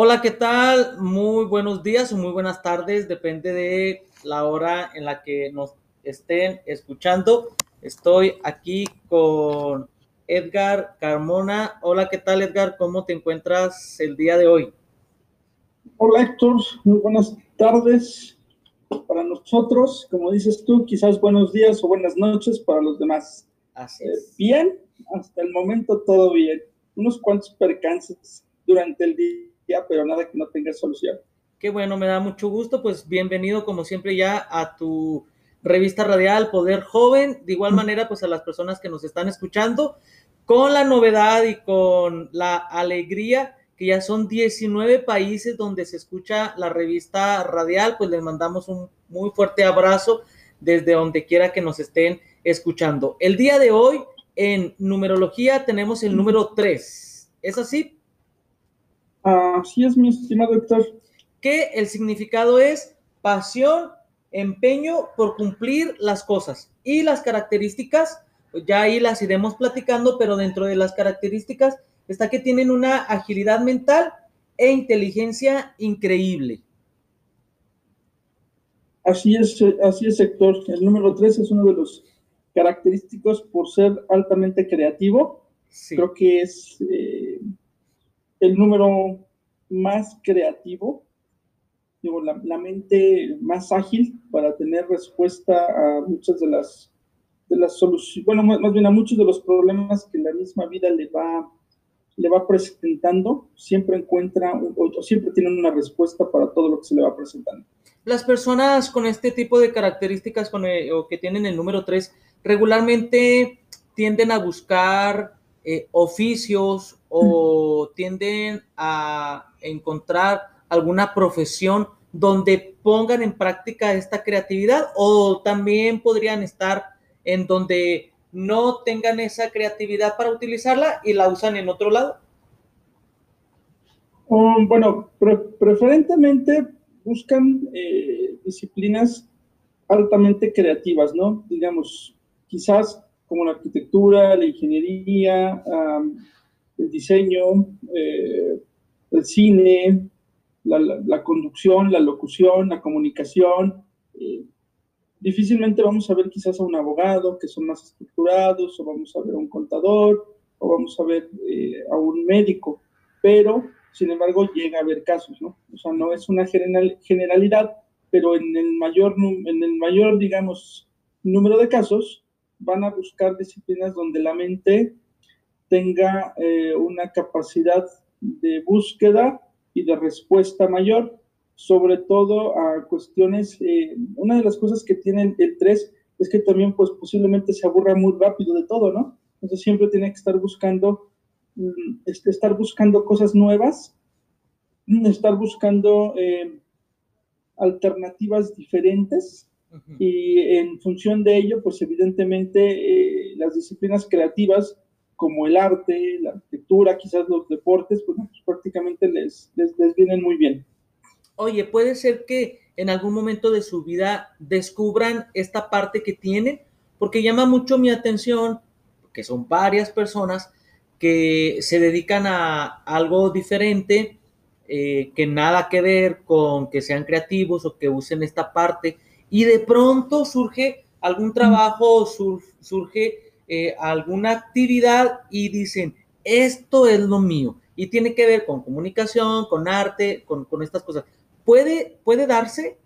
Hola, ¿qué tal? Muy buenos días o muy buenas tardes, depende de la hora en la que nos estén escuchando. Estoy aquí con Edgar Carmona. Hola, ¿qué tal Edgar? ¿Cómo te encuentras el día de hoy? Hola Héctor, muy buenas tardes para nosotros. Como dices tú, quizás buenos días o buenas noches para los demás. Así es. Eh, bien, hasta el momento todo bien. Unos cuantos percances durante el día, pero nada que no tenga solución. Qué bueno, me da mucho gusto. Pues bienvenido como siempre ya a tu revista radial Poder Joven. De igual manera, pues a las personas que nos están escuchando, con la novedad y con la alegría que ya son 19 países donde se escucha la revista radial, pues les mandamos un muy fuerte abrazo desde donde quiera que nos estén escuchando. El día de hoy en numerología tenemos el número 3. ¿Es así? Así es, mi estimado Héctor. Que el significado es pasión, empeño por cumplir las cosas. Y las características, pues ya ahí las iremos platicando, pero dentro de las características está que tienen una agilidad mental e inteligencia increíble. Así es, así es, Héctor. El número 3 es uno de los característicos por ser altamente creativo. Sí. Creo que es eh, el número más creativo, digo, la, mente más ágil para tener respuesta a muchas de las, de las soluciones, bueno, más bien a muchos de los problemas que la misma vida le va, le va presentando, siempre encuentra o, siempre tienen una respuesta para todo lo que se le va presentando. Las personas con este tipo de características con el, o que tienen el número 3 regularmente tienden a buscar eh, oficios o tienden a encontrar alguna profesión donde pongan en práctica esta creatividad o también podrían estar en donde no tengan esa creatividad para utilizarla y la usan en otro lado. Um, bueno, pre preferentemente buscan eh, disciplinas altamente creativas, ¿no? Digamos, quizás como la arquitectura, la ingeniería, um, el diseño, eh, el cine, la, la, la, conducción, la locución, la comunicación. Eh, difícilmente vamos a ver quizás a un abogado que son más estructurados, o vamos a ver a un contador, o vamos a ver eh, a un médico, pero sin embargo llega a haber casos, ¿no? O sea, no es una general, generalidad, pero en el mayor, en el mayor, digamos, número de casos, van a buscar disciplinas donde la mente tenga eh, una capacidad de búsqueda y de respuesta mayor, sobre todo a cuestiones, eh, una de las cosas que tiene el 3 es que también pues posiblemente se aburra muy rápido de todo, ¿no? Entonces siempre tiene que estar buscando, este, estar buscando cosas nuevas, estar buscando eh, alternativas diferentes Uh -huh. Y en función de ello, pues evidentemente eh, las disciplinas creativas como el arte, la arquitectura, quizás los deportes, pues, pues prácticamente les, les, les, vienen muy bien. Oye, puede ser que en algún momento de su vida descubran esta parte que tienen, porque llama mucho mi atención, que son varias personas que se dedican a algo diferente, eh, que nada que ver con que sean creativos o que usen esta parte y de pronto surge algún trabajo, sur, surge eh, alguna actividad y dicen, esto es lo mío. Y tiene que ver con comunicación, con arte, con, con estas cosas. ¿Puede, puede darse?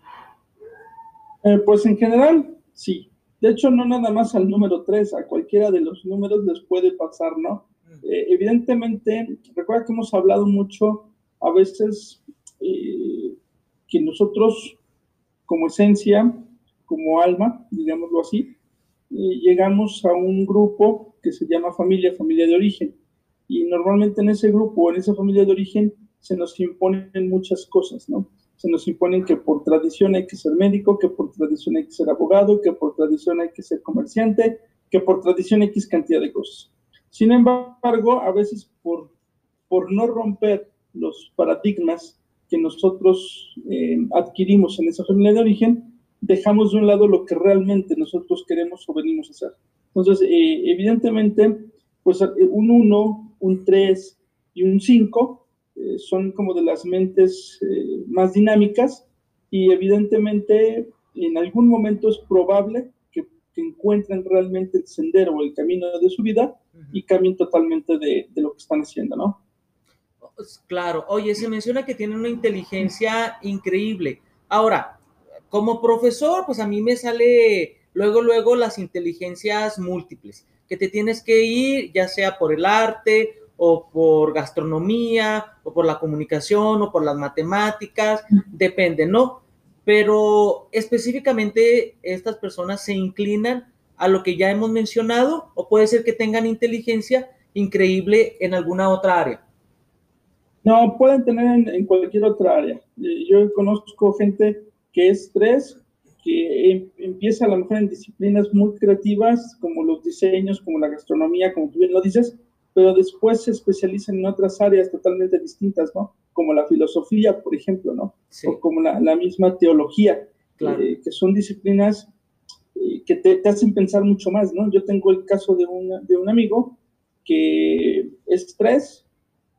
Eh, pues en general, sí. De hecho, no nada más al número 3, a cualquiera de los números les puede pasar, ¿no? Eh, evidentemente, recuerda que hemos hablado mucho a veces eh, que nosotros como esencia, como alma, digámoslo así, eh, llegamos a un grupo que se llama familia, familia de origen. Y normalmente en ese grupo, en esa familia de origen, se nos imponen muchas cosas, ¿no? Se nos imponen que por tradición hay que ser médico, que por tradición hay que ser abogado, que por tradición hay que ser comerciante, que por tradición X cantidad de cosas. Sin embargo, a veces por, por no romper los paradigmas que nosotros eh, adquirimos en esa familia de origen, dejamos de un lado lo que realmente nosotros queremos o venimos a hacer. Entonces, eh, evidentemente, pues un 1, un 3 y un 5 eh, son como de las mentes eh, más dinámicas y evidentemente en algún momento es probable que, encuentren realmente el sendero o el camino de su vida y cambien totalmente de, de, lo que están haciendo, ¿no? Claro, oye, se menciona que tienen una inteligencia increíble. Ahora, como profesor, pues a mí me sale luego, luego las inteligencias múltiples, que te tienes que ir ya sea por el arte o por gastronomía o por la comunicación o por las matemáticas, depende, ¿no? Pero específicamente estas personas se inclinan a lo que ya hemos mencionado o puede ser que tengan inteligencia increíble en alguna otra área. No, pueden tener en, cualquier otra área. Eh, yo conozco gente que es tres, que em, empieza a lo mejor en disciplinas muy creativas, como los diseños, como la gastronomía, como tú bien lo dices, pero después se especializan en otras áreas totalmente distintas, ¿no? Como la filosofía, por ejemplo, ¿no? O como la, misma teología, eh, que son disciplinas eh, que te, te, hacen pensar mucho más, ¿no? Yo tengo el caso de, una, de un amigo que es tres,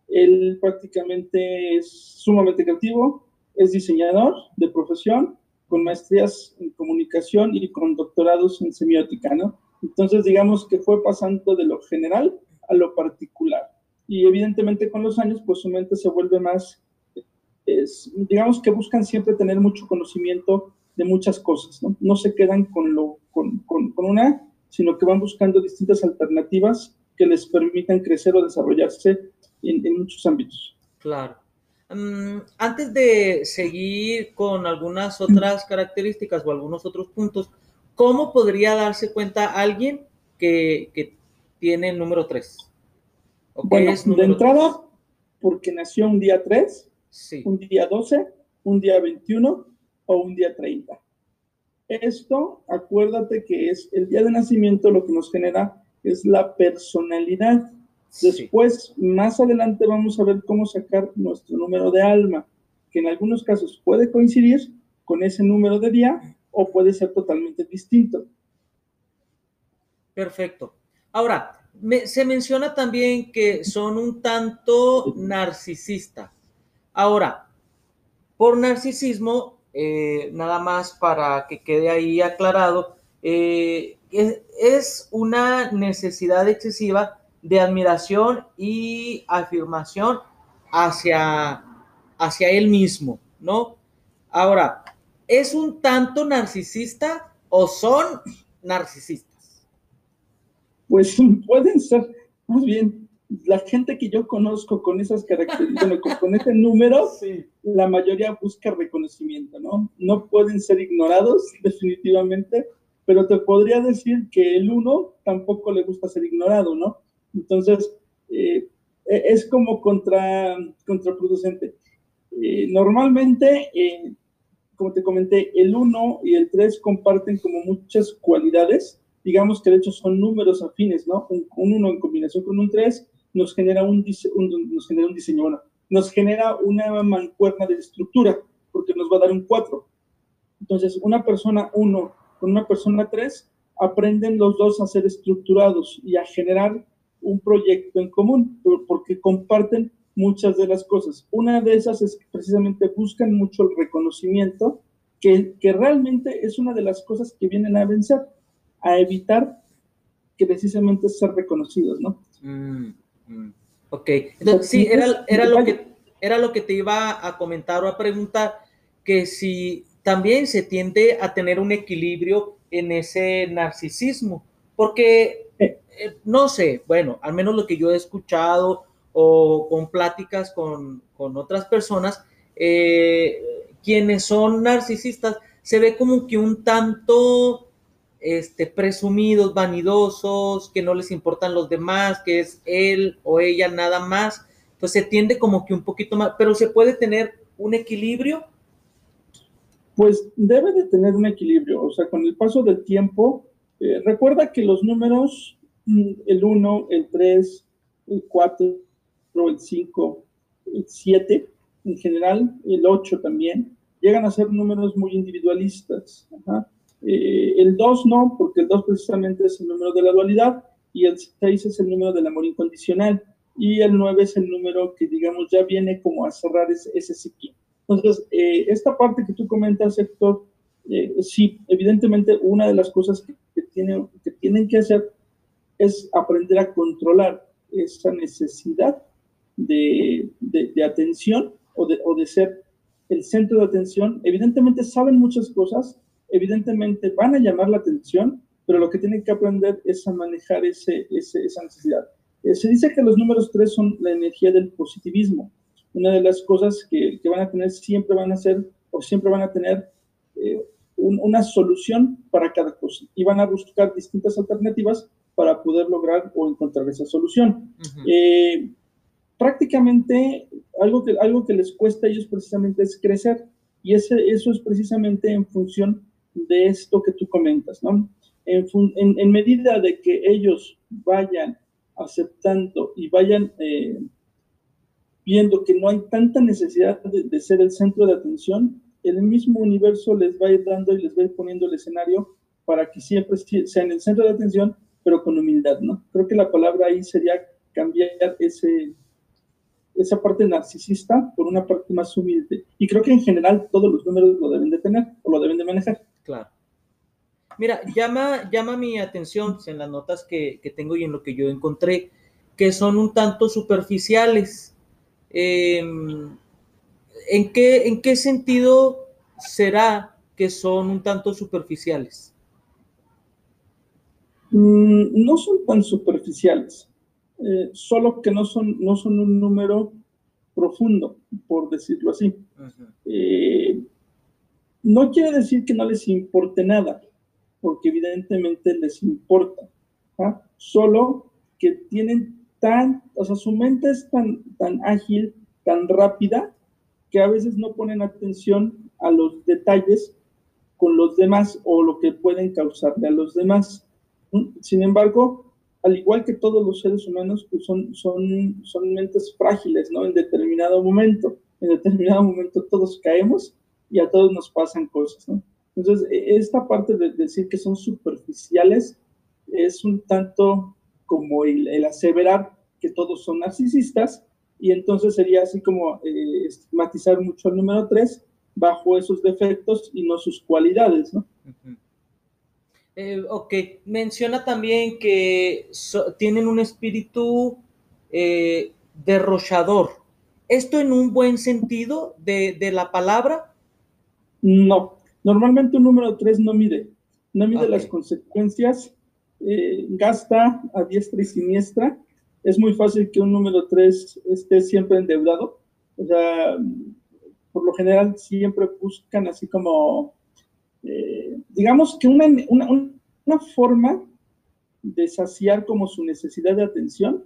él prácticamente es sumamente creativo, es diseñador de profesión, con maestrías en comunicación y con doctorados en semiótica, ¿no? Entonces, digamos que fue pasando de lo general a lo particular. Y evidentemente con los años, pues su mente se vuelve más, digamos que buscan siempre tener mucho conocimiento de muchas cosas, ¿no? No se quedan con, lo, con, con, con una, sino que van buscando distintas alternativas que les permitan crecer o desarrollarse en, en muchos ámbitos. Claro. Mm, antes de seguir con algunas otras características o algunos otros puntos, ¿cómo podría darse cuenta alguien que, que tiene el número 3? Bueno, de entrada, porque nació un día 3, un día 12, un día 21 o un día 30. Esto, acuérdate que es el día de nacimiento lo que nos genera es la personalidad. Después, más adelante vamos a ver cómo sacar nuestro número de alma, que en algunos casos puede coincidir con ese número de día o puede ser totalmente distinto. Perfecto. Ahora, se menciona también que son un tanto narcisista. Ahora, por narcisismo, eh, nada más para que quede ahí aclarado, eh, es una necesidad excesiva de admiración y afirmación hacia, hacia él mismo, ¿no? Ahora, ¿es un tanto narcisista o son narcisistas? Pues pueden ser, más bien, la gente que yo conozco con esas características, con, ese número, la mayoría busca reconocimiento, ¿no? No pueden ser ignorados, definitivamente, pero te podría decir que el uno tampoco le gusta ser ignorado, ¿no? Entonces, eh, e, es como contra, contraproducente. Eh, normalmente, eh, como te comenté, el 1 y el 3 comparten como muchas cualidades. Digamos que de hecho son números afines, ¿no? Un 1 en combinación con un 3 nos genera un, nos genera un diseño, bueno, nos genera una mancuerna de estructura, porque nos va a dar un 4. Entonces, una persona 1 con una persona 3 aprenden los dos a ser estructurados y a generar un proyecto en común, porque comparten muchas de las cosas. Una de esas es que precisamente buscan mucho el reconocimiento, que, que realmente es una de las cosas que vienen a vencer, a evitar que precisamente ser reconocidos, ¿no? Mm, mm. Ok, entonces sí, era, era, lo que, era lo que te iba a comentar o a preguntar, que si también se tiende a tener un equilibrio en ese narcisismo, porque eh, no sé, bueno, al menos lo que yo he escuchado o con pláticas con, otras personas, eh, quienes son narcisistas, se ve como que un tanto este, presumidos, vanidosos, que no les importan los demás, que es él o ella nada más. Pues se tiende como que un poquito más, pero se puede tener un equilibrio. Pues debe de tener un equilibrio, o sea, con el paso del tiempo, eh, recuerda que los números el 1, el 3, el 4, el 5, el 7, en general, el 8 también, llegan a ser números muy individualistas. Eh, el 2 no, porque el 2 precisamente es el número de la dualidad y el 6 es el número del amor incondicional. y el 9 es el número que, digamos, ya viene como a cerrar ese, ese ciclo. Entonces, eh, esta parte que tú comentas, Héctor, eh, sí, evidentemente una de las cosas que, que, tienen, que tienen que hacer es aprender a controlar esa necesidad de, de, atención o de, o de ser el centro de atención. Evidentemente saben muchas cosas, evidentemente van a llamar la atención, pero lo que tienen que aprender es a manejar ese, ese, esa necesidad. Eh, se dice que los números tres son la energía del positivismo. Una de las cosas que, que van a tener siempre van a ser o siempre van a tener eh, un, una solución para cada cosa y van a buscar distintas alternativas para poder lograr o encontrar esa solución. Uh -huh. eh, prácticamente algo que, algo que les cuesta a ellos precisamente es crecer y ese, eso es precisamente en función de esto que tú comentas, ¿no? En, en, en medida de que ellos vayan aceptando y vayan eh, viendo que no hay tanta necesidad de, de, ser el centro de atención, el mismo universo les va a ir dando y les va a ir poniendo el escenario para que siempre sean el centro de atención, pero con humildad, ¿no? Creo que la palabra ahí sería cambiar ese, esa parte narcisista por una parte más humilde. Y creo que en general todos los números lo deben de tener o lo deben de manejar. Claro. Mira, llama, llama mi atención en las notas que, que tengo y en lo que yo encontré, que son un tanto superficiales. Eh, ¿en, qué, ¿En qué sentido será que son un tanto superficiales? Mm, no son tan superficiales, eh, solo que no son, no son un número profundo, por decirlo así. Eh, no quiere decir que no les importe nada, porque evidentemente les importa, ¿ah? solo que tienen tan, o sea, su mente es tan, tan ágil, tan rápida, que a veces no ponen atención a los detalles con los demás o lo que pueden causarle a los demás. Sin embargo, al igual que todos los seres humanos, pues son, son, son mentes frágiles, ¿no? En determinado momento, en determinado momento todos caemos y a todos nos pasan cosas, ¿no? Entonces, e, esta parte de decir que son superficiales es un tanto como el, el aseverar que todos son narcisistas y entonces sería así como eh, estigmatizar mucho al número 3 bajo esos defectos y no sus cualidades, ¿no? Uh -huh. Eh, ok, menciona también que so, tienen un espíritu eh, derrochador. ¿Esto en un buen sentido de, de, la palabra? No, normalmente un número 3 no mide, no mide okay. las consecuencias, eh, gasta a diestra y siniestra. Es muy fácil que un número 3 esté siempre endeudado. O sea, por lo general siempre buscan así como eh, digamos que una, una, una, forma de saciar como su necesidad de atención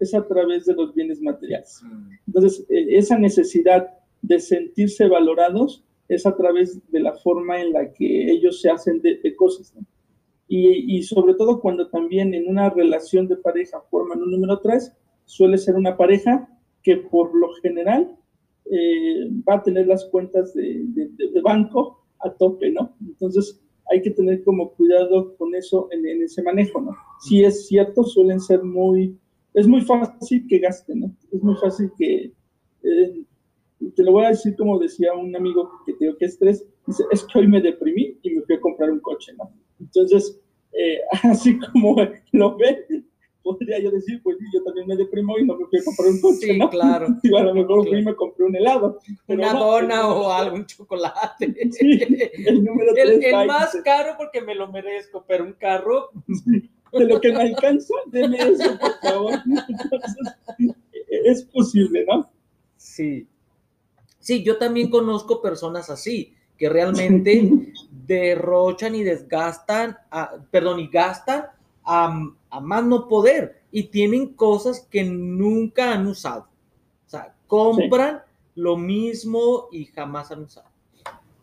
es a través de los bienes materiales. Mm. Entonces, eh, esa necesidad de sentirse valorados es a través de la forma en la que ellos se hacen de, de cosas. ¿no? Y, y, sobre todo cuando también en una relación de pareja forman un número 3, suele ser una pareja que por lo general eh, va a tener las cuentas de, de, de banco a tope, ¿no? Entonces hay que tener como cuidado con eso en, en ese manejo, ¿no? Si es cierto, suelen ser muy, es muy fácil que gasten, ¿no? Es muy fácil que, eh, te lo voy a decir como decía un amigo que tengo que es tres, dice, es que hoy me deprimí y me fui a comprar un coche, ¿no? Entonces, eh, así como lo ve, podría yo decir, pues yo también me deprimo y no me fui a comprar un coche, sí, ¿no? claro. Y a lo mejor claro. fui y me compré un helado. Una no, dona no, o algo, un chocolate. Sí, el número El, el más caro porque me lo merezco, pero un carro... Sí, de lo que me alcanza, deme eso, por favor. Entonces, es posible, ¿no? Sí. Sí, yo también conozco personas así, que realmente derrochan y desgastan, a, perdón, y gastan a, a, más no poder y tienen cosas que nunca han usado. O sea, compran sí. lo mismo y jamás han usado.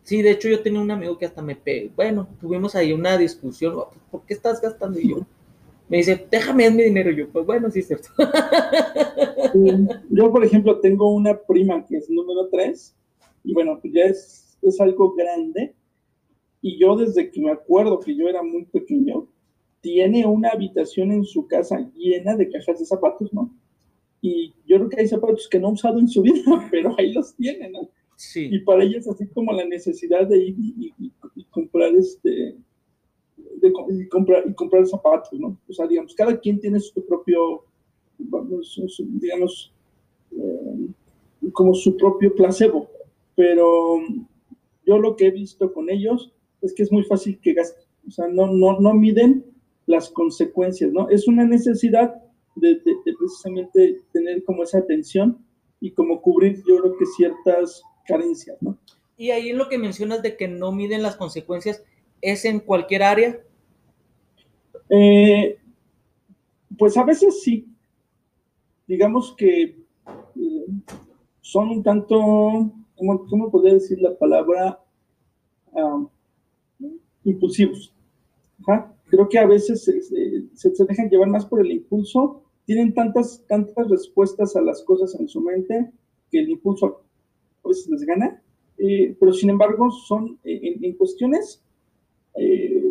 Sí, de hecho yo tenía un amigo que hasta me pegó. Bueno, tuvimos ahí una discusión. ¿Por qué estás gastando? Y yo, me dice, déjame mi dinero. Y yo, pues bueno, sí es cierto. Yo, por ejemplo, tengo una prima que es número 3 y bueno, pues ya es, es algo grande. Y yo desde que me acuerdo que yo era muy pequeño, tiene una habitación en su casa llena de cajas de zapatos, ¿no? Y yo creo que hay zapatos que no ha usado en su vida, pero ahí los tienen, ¿no? Sí. Y para ellos así como la necesidad de ir y, comprar este, de, y comprar, y comprar zapatos, ¿no? O sea, digamos, cada quien tiene su propio, digamos, eh, como su propio placebo, pero yo lo que he visto con ellos es que es muy fácil que gasten, o sea, no, no, no miden las consecuencias, ¿no? Es una necesidad de, precisamente tener como esa atención y como cubrir, yo creo que ciertas carencias, ¿no? Y ahí en lo que mencionas de que no miden las consecuencias, ¿es en cualquier área? Eh, pues a veces sí. Digamos que eh, son un tanto, ¿cómo, cómo podría decir la palabra? Ah, impulsivos. Creo que a veces se, dejan llevar más por el impulso, tienen tantas, tantas respuestas a las cosas en su mente que el impulso a veces les gana, eh, pero sin embargo son eh, en, cuestiones eh,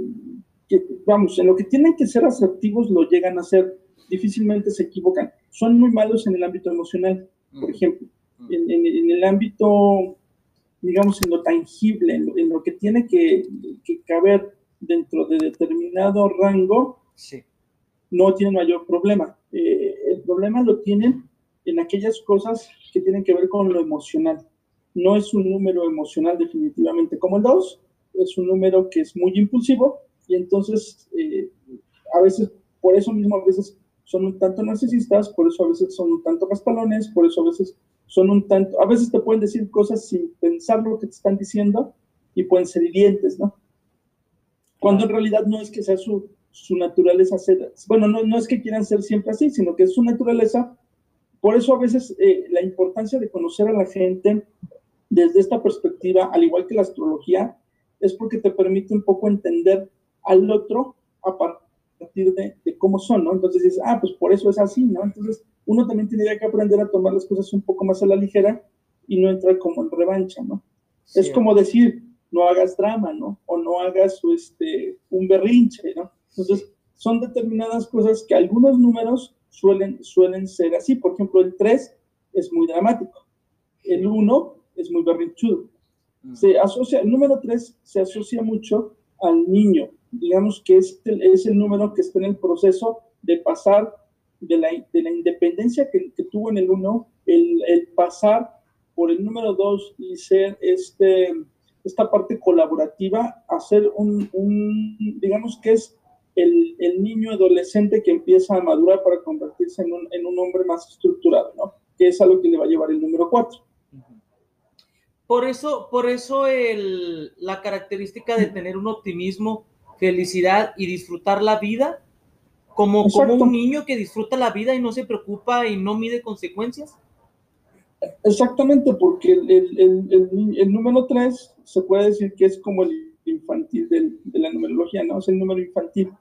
que, vamos, en lo que tienen que ser asertivos lo llegan a ser, difícilmente se equivocan. Son muy malos en el ámbito emocional, por ejemplo. En, el ámbito, digamos, en lo tangible, en lo, que tiene que, que caber dentro de determinado rango, no tienen mayor problema. Eh, el problema lo tienen en aquellas cosas que tienen que ver con lo emocional. No es un número emocional definitivamente como el 2, es un número que es muy impulsivo y entonces eh, a veces, por eso mismo a veces son un tanto narcisistas, por eso a veces son un tanto pastalones, por eso a veces son un tanto, a veces te pueden decir cosas sin pensar lo que te están diciendo y pueden ser hirientes, ¿no? Cuando en realidad no es que sea su, su naturaleza ser, bueno, no, no es que quieran ser siempre así, sino que es su naturaleza. Por eso a veces eh, la importancia de conocer a la gente desde esta perspectiva, al igual que la astrología, es porque te permite un poco entender al otro a partir de, de cómo son, ¿no? Entonces dices, ah, pues por eso es así, ¿no? Entonces uno también tendría que aprender a tomar las cosas un poco más a la ligera y no entrar como en revancha, ¿no? Es como decir, no hagas drama, ¿no? O no hagas este, un berrinche, ¿no? Entonces, son determinadas cosas que algunos números suelen, suelen ser así. Por ejemplo, el 3 es muy dramático. El 1 es muy berrinchudo. Mm. Se asocia, el número 3 se asocia mucho al niño. Digamos que es el, es el número que está en el proceso de pasar de la, de la independencia que, que, tuvo en el 1, el, el pasar por el número 2 y ser este esta parte colaborativa, hacer un, un digamos que es el, el, niño adolescente que empieza a madurar para convertirse en un, en un hombre más estructurado, ¿no? Que es a lo que le va a llevar el número 4. Por eso, por eso el, la característica de tener un optimismo, felicidad y disfrutar la vida, como, como un niño que disfruta la vida y no se preocupa y no mide consecuencias. Exactamente, porque el, el, el, número 3 se puede decir que es como el infantil del, de la numerología, ¿no? Es el número infantil,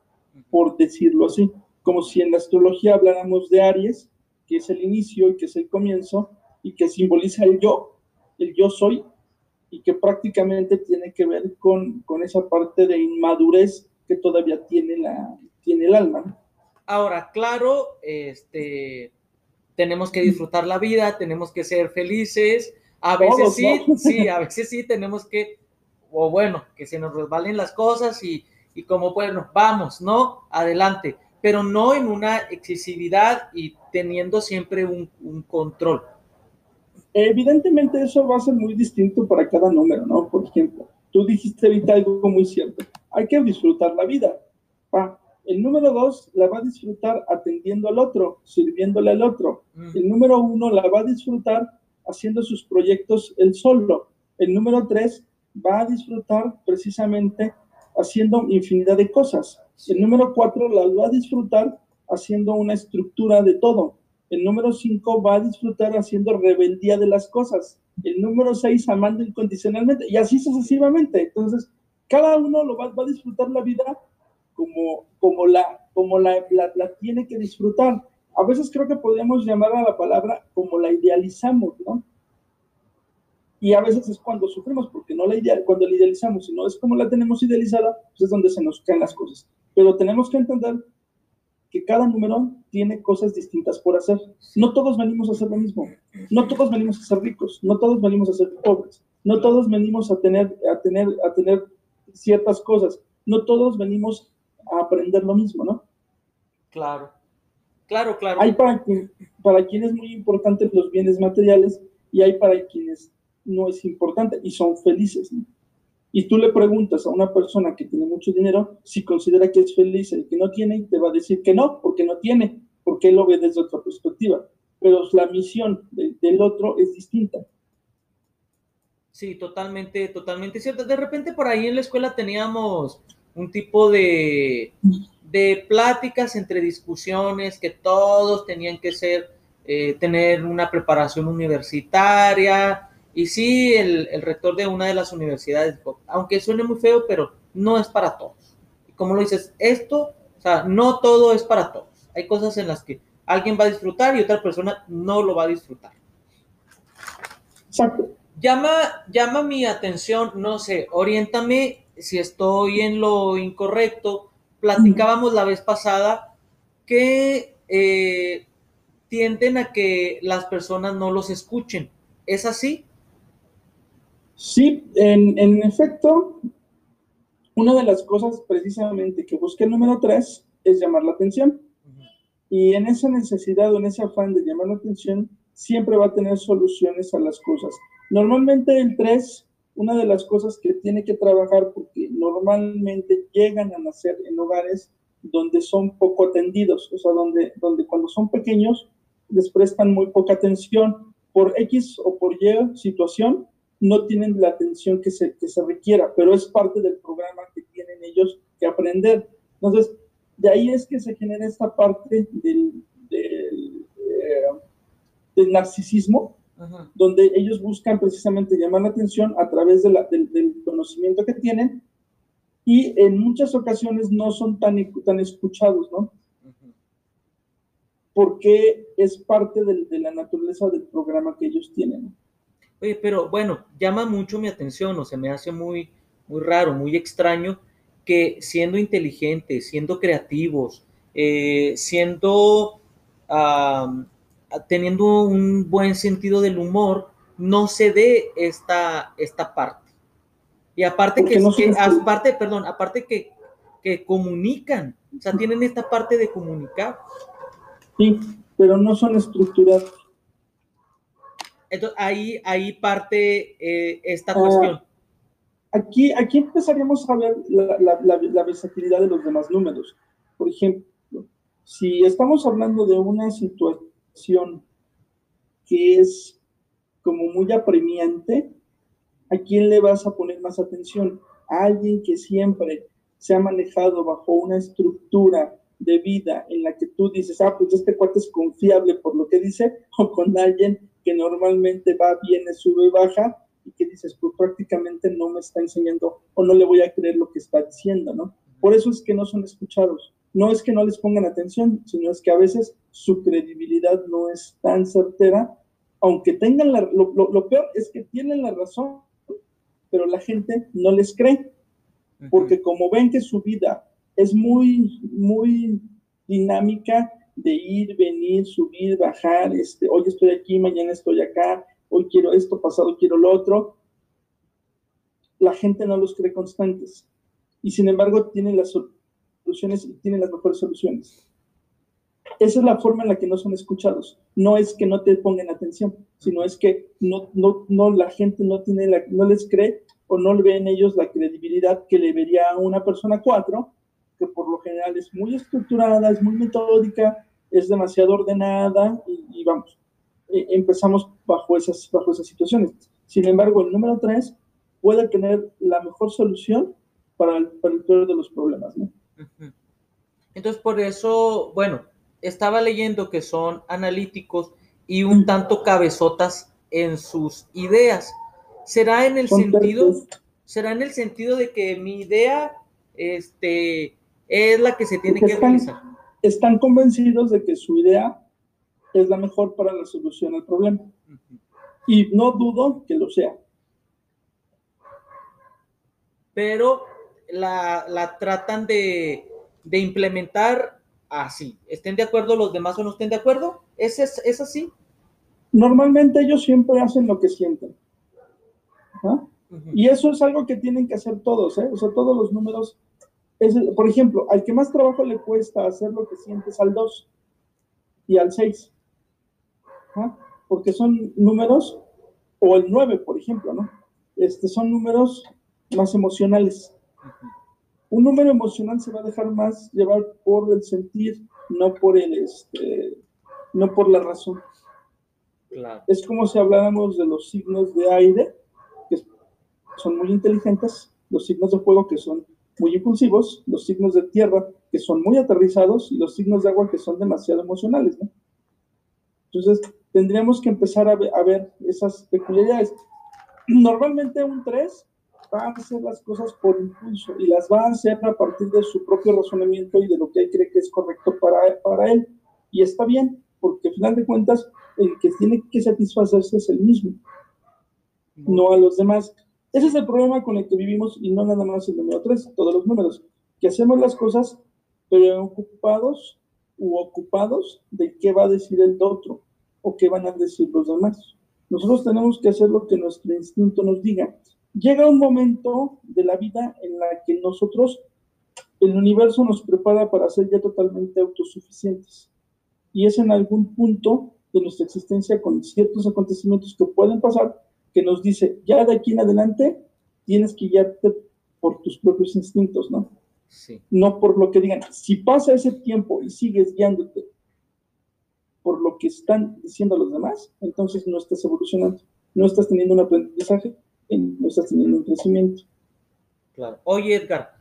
por decirlo así. Como si en la astrología habláramos de Aries, que es el inicio y que es el comienzo, y que simboliza el yo, el yo soy, y que prácticamente tiene que ver con, con esa parte de inmadurez que todavía tiene, la, tiene el alma. Ahora, claro, este tenemos que disfrutar la vida, tenemos que ser felices. A veces sí, sí, a veces sí tenemos que, o bueno, que se nos resbalen las cosas y, y como bueno, vamos, ¿no? Adelante, pero no en una excesividad y teniendo siempre un, un control. Evidentemente eso va a ser muy distinto para cada número, ¿no? Por ejemplo, tú dijiste ahorita algo muy cierto, hay que disfrutar la vida. ¿va? El número dos la va a disfrutar atendiendo al otro, sirviéndole al otro. Mm. El número uno la va a disfrutar haciendo sus proyectos él solo. El número tres va a disfrutar precisamente haciendo infinidad de cosas. El número cuatro la va a disfrutar haciendo una estructura de todo. El número cinco va a disfrutar haciendo rebeldía de las cosas. El número seis amando incondicionalmente y así sucesivamente. Entonces, cada uno lo va, va a disfrutar la vida como, como, la, como la, la, tiene que disfrutar. A veces creo que podríamos llamar a la palabra como la idealizamos, ¿no? Y a veces es cuando sufrimos, porque no la ideal, cuando la idealizamos, sino es como la tenemos idealizada, pues es donde se nos caen las cosas. Pero tenemos que entender que cada número tiene cosas distintas por hacer. No todos venimos a hacer lo mismo. No todos venimos a ser ricos. No todos venimos a ser pobres. No todos venimos a tener, a tener, a tener ciertas cosas. No todos venimos a aprender lo mismo, ¿no? Claro. Claro, claro. Hay para, para quienes es muy importante los bienes materiales y hay para quienes no es importante y son felices. ¿no? Y tú le preguntas a una persona que tiene mucho dinero si considera que es feliz el que no tiene, y te va a decir que no, porque no tiene, porque él lo ve desde otra perspectiva. Pero la misión del otro es distinta. Sí, totalmente, totalmente cierto. De repente por ahí en la escuela teníamos un tipo de, de pláticas entre discusiones que todos tenían que ser, eh, tener una preparación universitaria, y sí, el, rector de una de las universidades aunque suene muy feo, pero no es para todos. Como lo dices, esto, o sea, no todo es para todos. Hay cosas en las que alguien va a disfrutar y otra persona no lo va a disfrutar. Exacto. Llama, llama mi atención, no sé, oriéntame si estoy en lo incorrecto. Platicábamos la vez pasada que eh, tienden a que las personas no los escuchen. ¿Es así? Sí, en, efecto, una de las cosas precisamente que busca el número tres es llamar la atención. Y en esa necesidad o en ese afán de llamar la atención, siempre va a tener soluciones a las cosas. Normalmente el tres, una de las cosas que tiene que trabajar, porque normalmente llegan a nacer en hogares donde son poco atendidos, o sea, donde, donde cuando son pequeños les prestan muy poca atención por X o por Y situación, no tienen la atención que se, que se requiera, pero es parte del programa que tienen ellos que aprender. Entonces, de ahí es que se genera esta parte del, del, eh, narcisismo, donde ellos buscan precisamente llamar la atención a través de la, del, conocimiento que tienen y en muchas ocasiones no son tan, tan escuchados, ¿no? Porque es parte de, de la naturaleza del programa que ellos tienen. Oye, pero bueno, llama mucho mi atención, o se me hace muy, muy raro, muy extraño que siendo inteligentes, siendo creativos, eh, siendo, teniendo un buen sentido del humor, no se dé esta, esta parte. Y aparte que, aparte, perdón, aparte que, que comunican, o sea, tienen esta parte de comunicar. Sí, pero no son estructurados. Entonces, ahí, ahí parte eh, esta cuestión. Aquí, aquí empezaríamos a ver la, versatilidad de los demás números. Por ejemplo, si estamos hablando de una situación que es como muy apremiante, ¿a quién le vas a poner más atención? A alguien que siempre se ha manejado bajo una estructura de vida en la que tú dices, ah, pues este cuate es confiable por lo que dice, o con alguien que normalmente va, viene, sube, baja, y que dices, pues prácticamente no me está enseñando o no le voy a creer lo que está diciendo, ¿no? Por eso es que no son escuchados. No es que no les pongan atención, sino es que a veces su credibilidad no es tan certera, aunque tengan la, lo, lo, peor es que tienen la razón, pero la gente no les cree, porque como ven que su vida es muy, muy dinámica, de ir, venir, subir, bajar, este, hoy estoy aquí, mañana estoy acá, hoy quiero esto, pasado quiero lo otro. La gente no los cree constantes y sin embargo tienen las y tienen las mejores soluciones. Esa es la forma en la que no son escuchados. No es que no te pongan atención, sino es que no, no, no la gente no, tiene la, no les cree o no le ven ellos la credibilidad que le vería a una persona cuatro que por lo general es muy estructurada, es muy metódica, es demasiado ordenada y, vamos, e, empezamos bajo esas, bajo esas situaciones. Sin embargo, el número tres puede tener la mejor solución para el, para el peor de los problemas. ¿no? Entonces, por eso, bueno, estaba leyendo que son analíticos y un tanto cabezotas en sus ideas. ¿Será en el sentido, será en el sentido de que mi idea, este, es la que se tiene que están, realizar. Están convencidos de que su idea es la mejor para la solución al problema. Y no dudo que lo sea. Pero la, tratan de, implementar así. ¿Estén de acuerdo los demás o no estén de acuerdo? ¿Es, es, así? Normalmente ellos siempre hacen lo que sienten. Y eso es algo que tienen que hacer todos, ¿eh? O sea, todos los números. Es, por ejemplo, al que más trabajo le cuesta hacer lo que sientes al 2 y al 6. Porque son números, o el 9, por ejemplo, ¿no? Este, son números más emocionales. Un número emocional se va a dejar más llevar por el sentir, no por el, este, no por la razón. Es como si habláramos de los signos de aire, que son muy inteligentes, los signos de fuego, que son muy impulsivos, los signos de tierra, que son muy aterrizados, y los signos de agua, que son demasiado emocionales. Entonces, tendríamos que empezar a ver, a ver esas peculiaridades. Normalmente un 3 va a hacer las cosas por impulso y las va a hacer a partir de su propio razonamiento y de lo que él cree que es correcto para, para él. Y está bien, porque al final de cuentas, el que tiene que satisfacerse es el mismo, no a los demás. Ese es el problema con el que vivimos y no nada más el número 3, todos los números, que hacemos las cosas preocupados u ocupados de qué va a decir el otro o qué van a decir los demás. Nosotros tenemos que hacer lo que nuestro instinto nos diga llega un momento de la vida en la que nosotros, el universo nos prepara para ser ya totalmente autosuficientes. Y es en algún punto de nuestra existencia con ciertos acontecimientos que pueden pasar que nos dice, ya de aquí en adelante tienes que guiarte por tus propios instintos, ¿no? Sí. No por lo que digan. Si pasa ese tiempo y sigues guiándote por lo que están diciendo los demás, entonces no estás evolucionando, no estás teniendo un aprendizaje no estás teniendo un crecimiento. Claro. Oye, Edgar,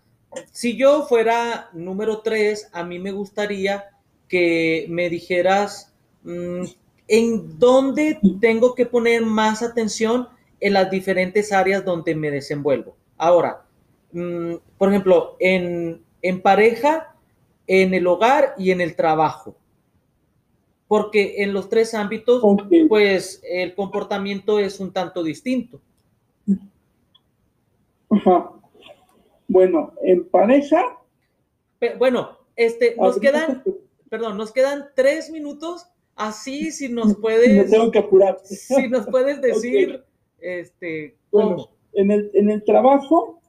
si yo fuera número 3, a mí me gustaría que me dijeras mm, en dónde tengo que poner más atención en las diferentes áreas donde me desenvuelvo. Ahora, mm, por ejemplo, en, pareja, en el hogar y en el trabajo. Porque en los tres ámbitos, pues el comportamiento es un tanto distinto. Bueno, en pareja. bueno, este, nos quedan, perdón, nos quedan tres minutos. Así, si nos puedes. tengo que apurar. Si nos puedes decir, este, Bueno, en el, en el trabajo,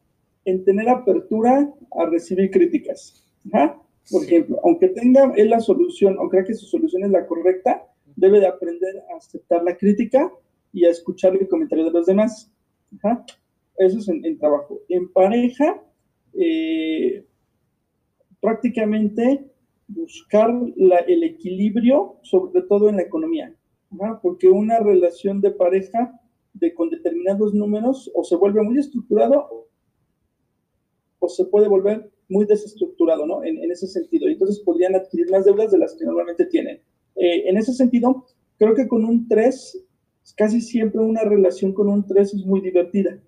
en tener apertura a recibir críticas. Por ejemplo, aunque tenga él la solución, o crea que su solución es la correcta, debe de aprender a aceptar la crítica y a escuchar el comentario de los demás. Eso es en, trabajo. En pareja, eh, prácticamente buscar el equilibrio, sobre todo en la economía, porque una relación de pareja de, con determinados números o se vuelve muy estructurado o se puede volver muy desestructurado, ¿no? En, ese sentido. Entonces podrían adquirir más deudas de las que normalmente tienen. Eh, en ese sentido, creo que con un 3 casi siempre una relación con un 3 es muy divertida.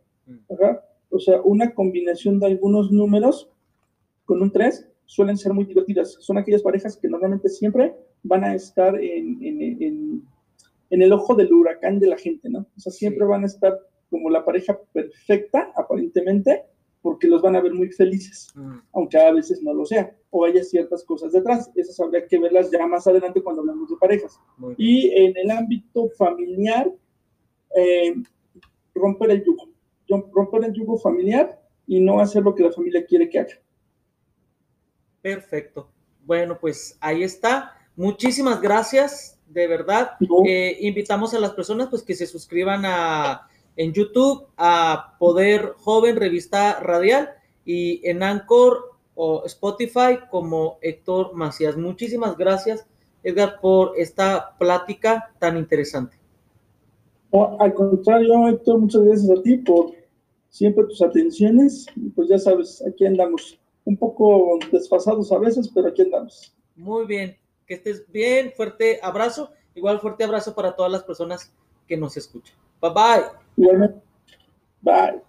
O sea, una combinación de algunos números con un 3 suelen ser muy divertidas. Son aquellas parejas que normalmente siempre van a estar en, en, en, el ojo del huracán de la gente, ¿no? O sea, siempre van a estar como la pareja perfecta, aparentemente, porque los van a ver muy felices, mm. aunque a veces no lo sea, o haya ciertas cosas detrás. Esas habría que verlas ya más adelante cuando hablamos de parejas. Y en el ámbito familiar, eh, romper el yugo, romper el yugo familiar y no hacer lo que la familia quiere que haga. Perfecto. Bueno, pues ahí está. Muchísimas gracias, de verdad. Eh, invitamos a las personas pues que se suscriban a en YouTube a Poder Joven Revista Radial y en Anchor o Spotify como Héctor Macías. Muchísimas gracias, Edgar, por esta plática tan interesante. al contrario, Héctor, muchas gracias a ti por siempre tus atenciones. Pues ya sabes, aquí andamos un poco desfasados a veces, pero aquí andamos. Muy bien, que estés bien, fuerte abrazo, igual fuerte abrazo para todas las personas que nos escuchan. Bye bye. Bye.